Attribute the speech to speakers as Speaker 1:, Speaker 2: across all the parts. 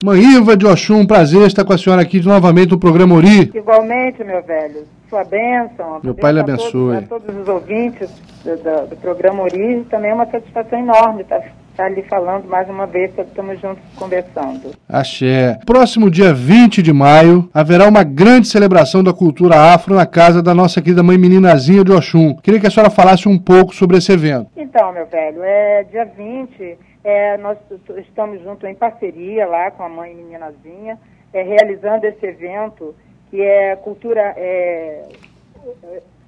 Speaker 1: Mãe Iva de Oxum, um prazer estar com a senhora aqui novamente no programa Ori.
Speaker 2: Igualmente, meu velho. Sua bênção.
Speaker 1: Meu pai lhe abençoe.
Speaker 2: A todos, a todos os ouvintes do, do, do, programa Ori. Também é uma satisfação enorme estar, estar ali falando mais uma vez, que estamos juntos conversando.
Speaker 1: Axé. Próximo dia 20 de maio, haverá uma grande celebração da cultura afro na casa da nossa querida mãe meninazinha de Oxum. Queria que a senhora falasse um pouco sobre esse evento.
Speaker 2: Então, meu velho, é dia 20 é, nós estamos juntos em parceria lá com a mãe Meninazinha, é, realizando esse evento que é cultura, é,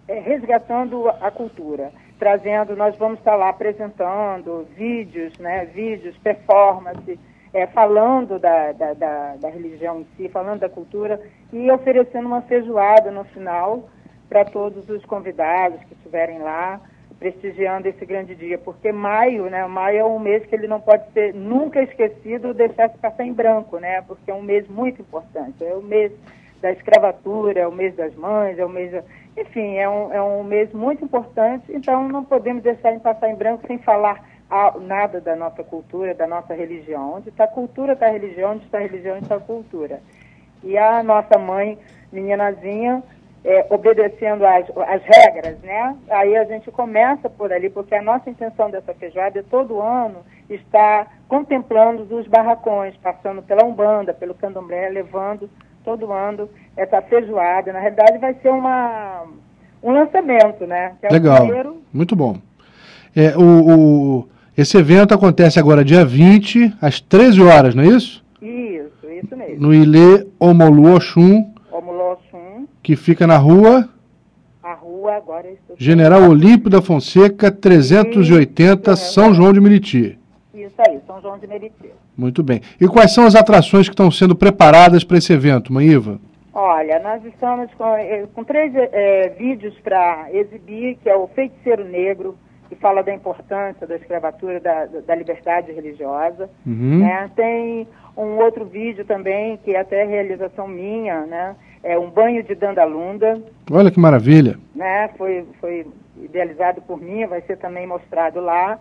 Speaker 2: é, resgatando a cultura, trazendo, nós vamos estar lá apresentando vídeos, né, vídeos, performance, é, falando da, da, da, da, religião em si, falando da cultura e oferecendo uma feijoada no final para todos os convidados que estiverem lá prestigiando esse grande dia, porque maio, né, maio é um mês que ele não pode ser nunca esquecido, deixar se passar em branco, né, porque é um mês muito importante, é o mês da escravatura, é o mês das mães, é o mês, enfim, é um, é um mês muito importante, então não podemos deixar ele passar em branco sem falar nada da nossa cultura, da nossa religião. Onde está a cultura, está a religião, onde está a religião, está a cultura. E a nossa mãe, meninazinha, é, obedecendo às, às regras, né? Aí a gente começa por ali, porque a nossa intenção dessa feijoada é todo ano estar contemplando os barracões, passando pela Umbanda, pelo Candomblé, levando todo ano essa feijoada. Na realidade vai ser uma, um lançamento, né?
Speaker 1: É Legal, primeiro... muito bom. É, o, o, esse evento acontece agora dia 20, às 13 horas, não é isso?
Speaker 2: Isso, isso mesmo.
Speaker 1: No Ilê Omolu Oxum, que fica na rua.
Speaker 2: A rua agora estou...
Speaker 1: General Olímpio da Fonseca, 380, Isso, São João de Meriti.
Speaker 2: Isso aí, São João de Meriti.
Speaker 1: Muito bem. E quais são as atrações que estão sendo preparadas para esse evento, Maíva?
Speaker 2: Olha, nós estamos com, eh, com três é, vídeos para exibir, que é o Feiticeiro Negro, que fala da importância da escravatura, da, da liberdade religiosa. Uhum. Né? Tem um outro vídeo também, que é até realização minha, né? É um banho de Dandalunda.
Speaker 1: Olha que maravilha.
Speaker 2: Né? Foi, foi idealizado por mim, vai ser também mostrado lá.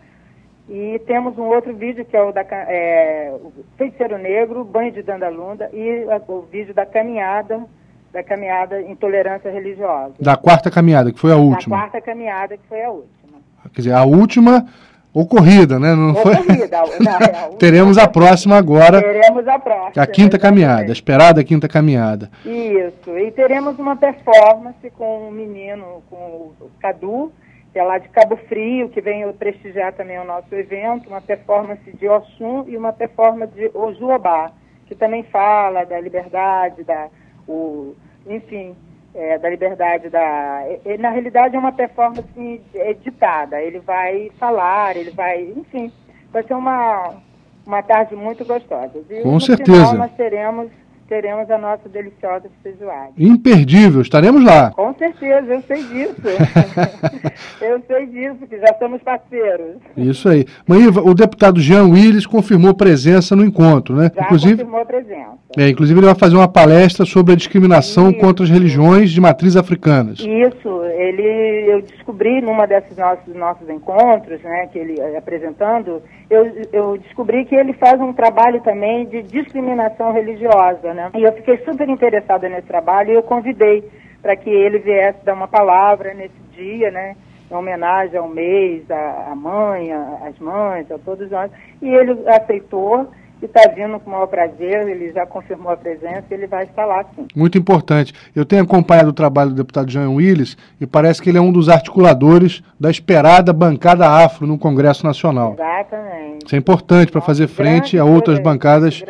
Speaker 2: E temos um outro vídeo que é o da é, o Feiticeiro Negro, Banho de Dandalunda, e o vídeo da caminhada, da caminhada Intolerância Religiosa.
Speaker 1: Da quarta caminhada, que foi a última.
Speaker 2: Da quarta caminhada, que foi a última.
Speaker 1: Quer dizer, a última ocorrida, né? Não
Speaker 2: foi... Ocorrida.
Speaker 1: É, Teremos a próxima agora.
Speaker 2: Teremos a próxima.
Speaker 1: A quinta exatamente. caminhada, a esperada quinta caminhada.
Speaker 2: Isso. E teremos uma performance com um menino, com o Cadu, que é lá de Cabo Frio, que vem prestigiar também o nosso evento, uma performance de Oxum e uma performance de Ojuobá, que também fala da liberdade, da, o, enfim, é, da liberdade da. Ele, na realidade é uma performance editada. Ele vai falar, ele vai, enfim, vai ser uma, uma tarde muito gostosa.
Speaker 1: E Com certeza. Final,
Speaker 2: nós teremos teremos a nossa deliciosa feijoada.
Speaker 1: Imperdível, estaremos lá.
Speaker 2: Com certeza, eu sei disso. eu sei disso, que já somos parceiros.
Speaker 1: Isso aí. Maíva, o deputado Jean Willis confirmou presença no encontro, né?
Speaker 2: Já inclusive, confirmou presença.
Speaker 1: É, inclusive ele vai fazer uma palestra sobre a discriminação Isso. contra as religiões de matriz africanas.
Speaker 2: Isso, ele, eu descobri numa desses nossos, nossos encontros, né, que ele eh, apresentando, eu, eu descobri que ele faz um trabalho também de discriminação religiosa, né? E eu fiquei super interessada nesse trabalho e eu convidei para que ele viesse dar uma palavra nesse dia, né? Em homenagem ao mês, à, mãe, às mães, a todos nós. E ele aceitou e está vindo com o maior prazer, ele já confirmou a presença e ele vai estar lá sim.
Speaker 1: Muito importante. Eu tenho acompanhado o trabalho do deputado Jean Willis e parece que ele é um dos articuladores da esperada bancada afro no Congresso Nacional.
Speaker 2: Exatamente.
Speaker 1: Isso é importante para fazer frente a outras bancadas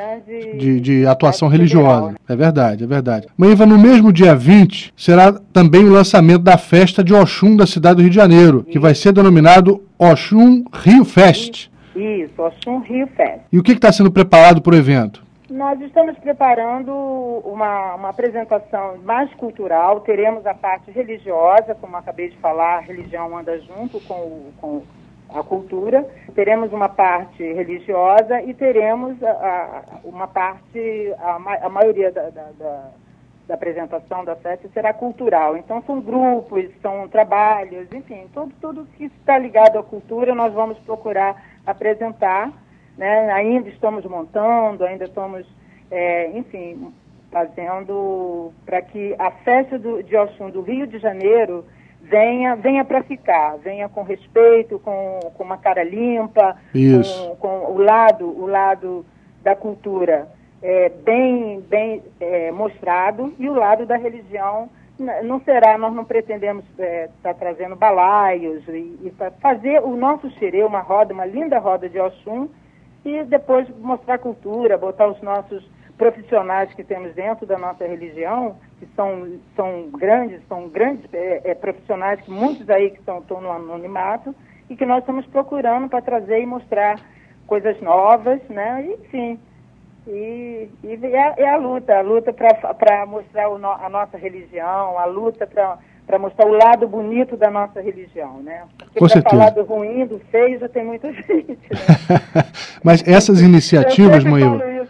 Speaker 1: de, de atuação religiosa. Né? É verdade, é verdade. Mãe no mesmo dia 20 será também o lançamento da festa de Oxum da cidade do Rio de Janeiro, que vai ser denominado Oxum Rio Fest.
Speaker 2: Isso, Oxum Rio Fest.
Speaker 1: E o que está sendo preparado para o evento?
Speaker 2: Nós estamos preparando uma, uma apresentação mais cultural, teremos a parte religiosa, como acabei de falar, a religião anda junto com, com a cultura, teremos uma parte religiosa e teremos a, a, uma parte, a, a maioria da, da, da, da, apresentação da festa será cultural. Então são grupos, são trabalhos, enfim, tudo, tudo que está ligado à cultura nós vamos procurar apresentar. Né? Ainda estamos montando, ainda estamos é, enfim, fazendo para que a festa do, de Oxum do Rio de Janeiro venha, venha para ficar, venha com respeito, com, com uma cara limpa, com, com, o lado, o lado da cultura é, bem, bem é, mostrado e o lado da religião não será, nós não pretendemos estar é, tá trazendo balaios e, e fazer o nosso xerê, uma roda, uma linda roda de Oxum, e depois mostrar cultura, botar os nossos profissionais que temos dentro da nossa religião, que são, são grandes, são grandes é, é, profissionais, que muitos aí que estão, estão no anonimato, e que nós estamos procurando para trazer e mostrar coisas novas, né? E, enfim, e, e é, é, a luta, a luta para mostrar no, a nossa religião, a luta para mostrar o lado bonito da nossa religião, né? Porque para falar do ruim, do feio, já tem muita gente, né?
Speaker 1: Mas essas iniciativas, Moíba... Né,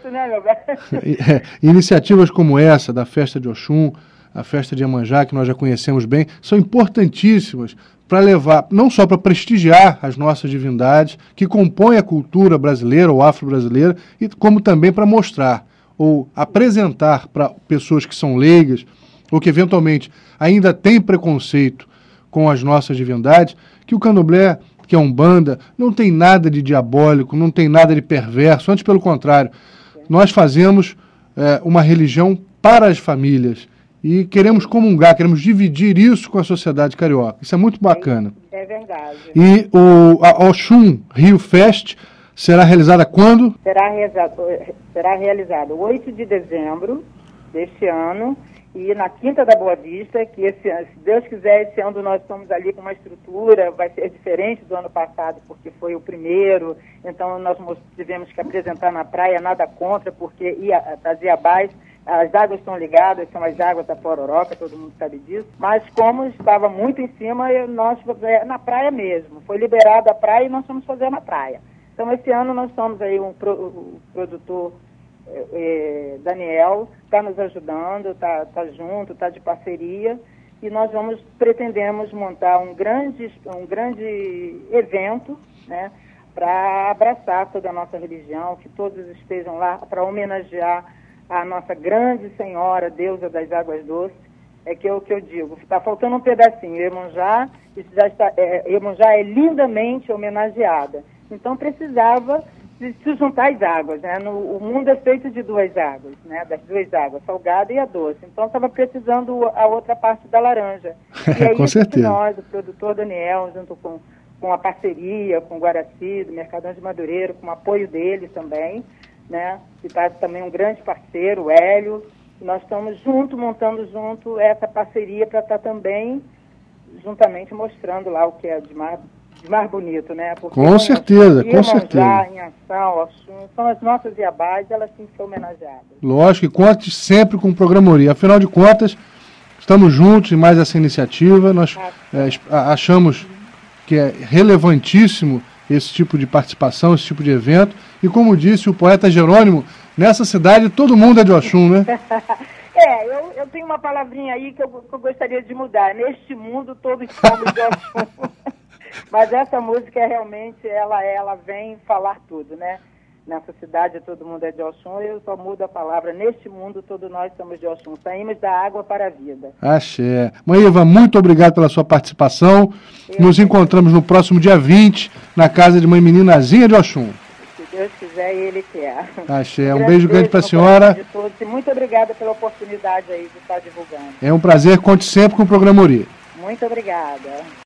Speaker 1: é, iniciativas como essa, da festa de Oxum, a festa de Iemanjá, que nós já conhecemos bem, são importantíssimas para levar, não só para prestigiar as nossas divindades, que compõem a cultura brasileira ou afro-brasileira, como também para mostrar ou apresentar para pessoas que são leigas ou que eventualmente ainda têm preconceito com as nossas divindades, que o candomblé, que é um banda, não tem nada de diabólico, não tem nada de perverso, antes pelo contrário. Nós fazemos é, uma religião para as famílias e queremos comungar, queremos dividir isso com a sociedade carioca. Isso é muito bacana.
Speaker 2: É, verdade.
Speaker 1: E o a Oxum Rio Fest será realizada quando?
Speaker 2: Será, realizado, será realizado 8 de dezembro deste ano e na Quinta da Boa Vista, que esse, se Deus quiser, esse ano nós estamos ali com uma estrutura, vai ser diferente do ano passado, porque foi o primeiro, então nós tivemos que apresentar na praia, nada contra, porque ia, trazia abaixo as águas estão ligadas, são as águas da Pororoca, todo mundo sabe disso. Mas como estava muito em cima, nós é, na praia mesmo. Foi liberada a praia e nós fomos fazer na praia. Então esse ano nós estamos aí um pro, o produtor é, é Daniel está nos ajudando, está tá junto, está de parceria e nós vamos pretendemos montar um grande um grande evento, né, para abraçar toda a nossa religião, que todos estejam lá para homenagear a nossa grande senhora, deusa das águas doces, é que é o que eu digo. Está faltando um pedacinho. Iemonjá, já está, é, é lindamente homenageada. Então precisava se juntar as águas, né? No, o mundo é feito de duas águas, né? Das duas águas, salgada e a doce. Então estava precisando a outra parte da laranja.
Speaker 1: E aí, com certeza.
Speaker 2: nós, o produtor Daniel, junto com, com a parceria com o Guaraci, do Mercadão de Madureira, com o apoio dele também, né? Que está também um grande parceiro, o Hélio. Nós estamos junto, montando junto essa parceria para estar tá também juntamente mostrando lá o que é de mais, de mais bonito, né?
Speaker 1: Porque com certeza, com certeza.
Speaker 2: Em ação, são as nossas Iabás, elas têm que ser homenageadas.
Speaker 1: Lógico, e conte sempre com o Programoria. Afinal de contas, estamos juntos em mais essa iniciativa. Nós é, achamos que é relevantíssimo esse tipo de participação, esse tipo de evento. E como disse o poeta Jerônimo, nessa cidade todo mundo é de Oxum, né?
Speaker 2: é, eu, eu tenho uma palavrinha aí que eu, que eu gostaria de mudar. Neste mundo todos somos de Oxum. Mas essa música realmente, ela, ela vem falar tudo, né? Nessa cidade todo mundo é de Oxum, eu só mudo a palavra. Neste mundo, todos nós somos de Oxum. Saímos da água para a vida.
Speaker 1: Axé. Mãe Eva, muito obrigado pela sua participação. Eu Nos encontramos no próximo dia 20, na casa de mãe meninazinha de Oxum.
Speaker 2: Se Deus quiser, Ele quer.
Speaker 1: Axé. Um, beijo grande para a senhora.
Speaker 2: De todos, e muito obrigada pela oportunidade aí de estar divulgando.
Speaker 1: É um prazer. Conte sempre com o programa Ori.
Speaker 2: Muito obrigada.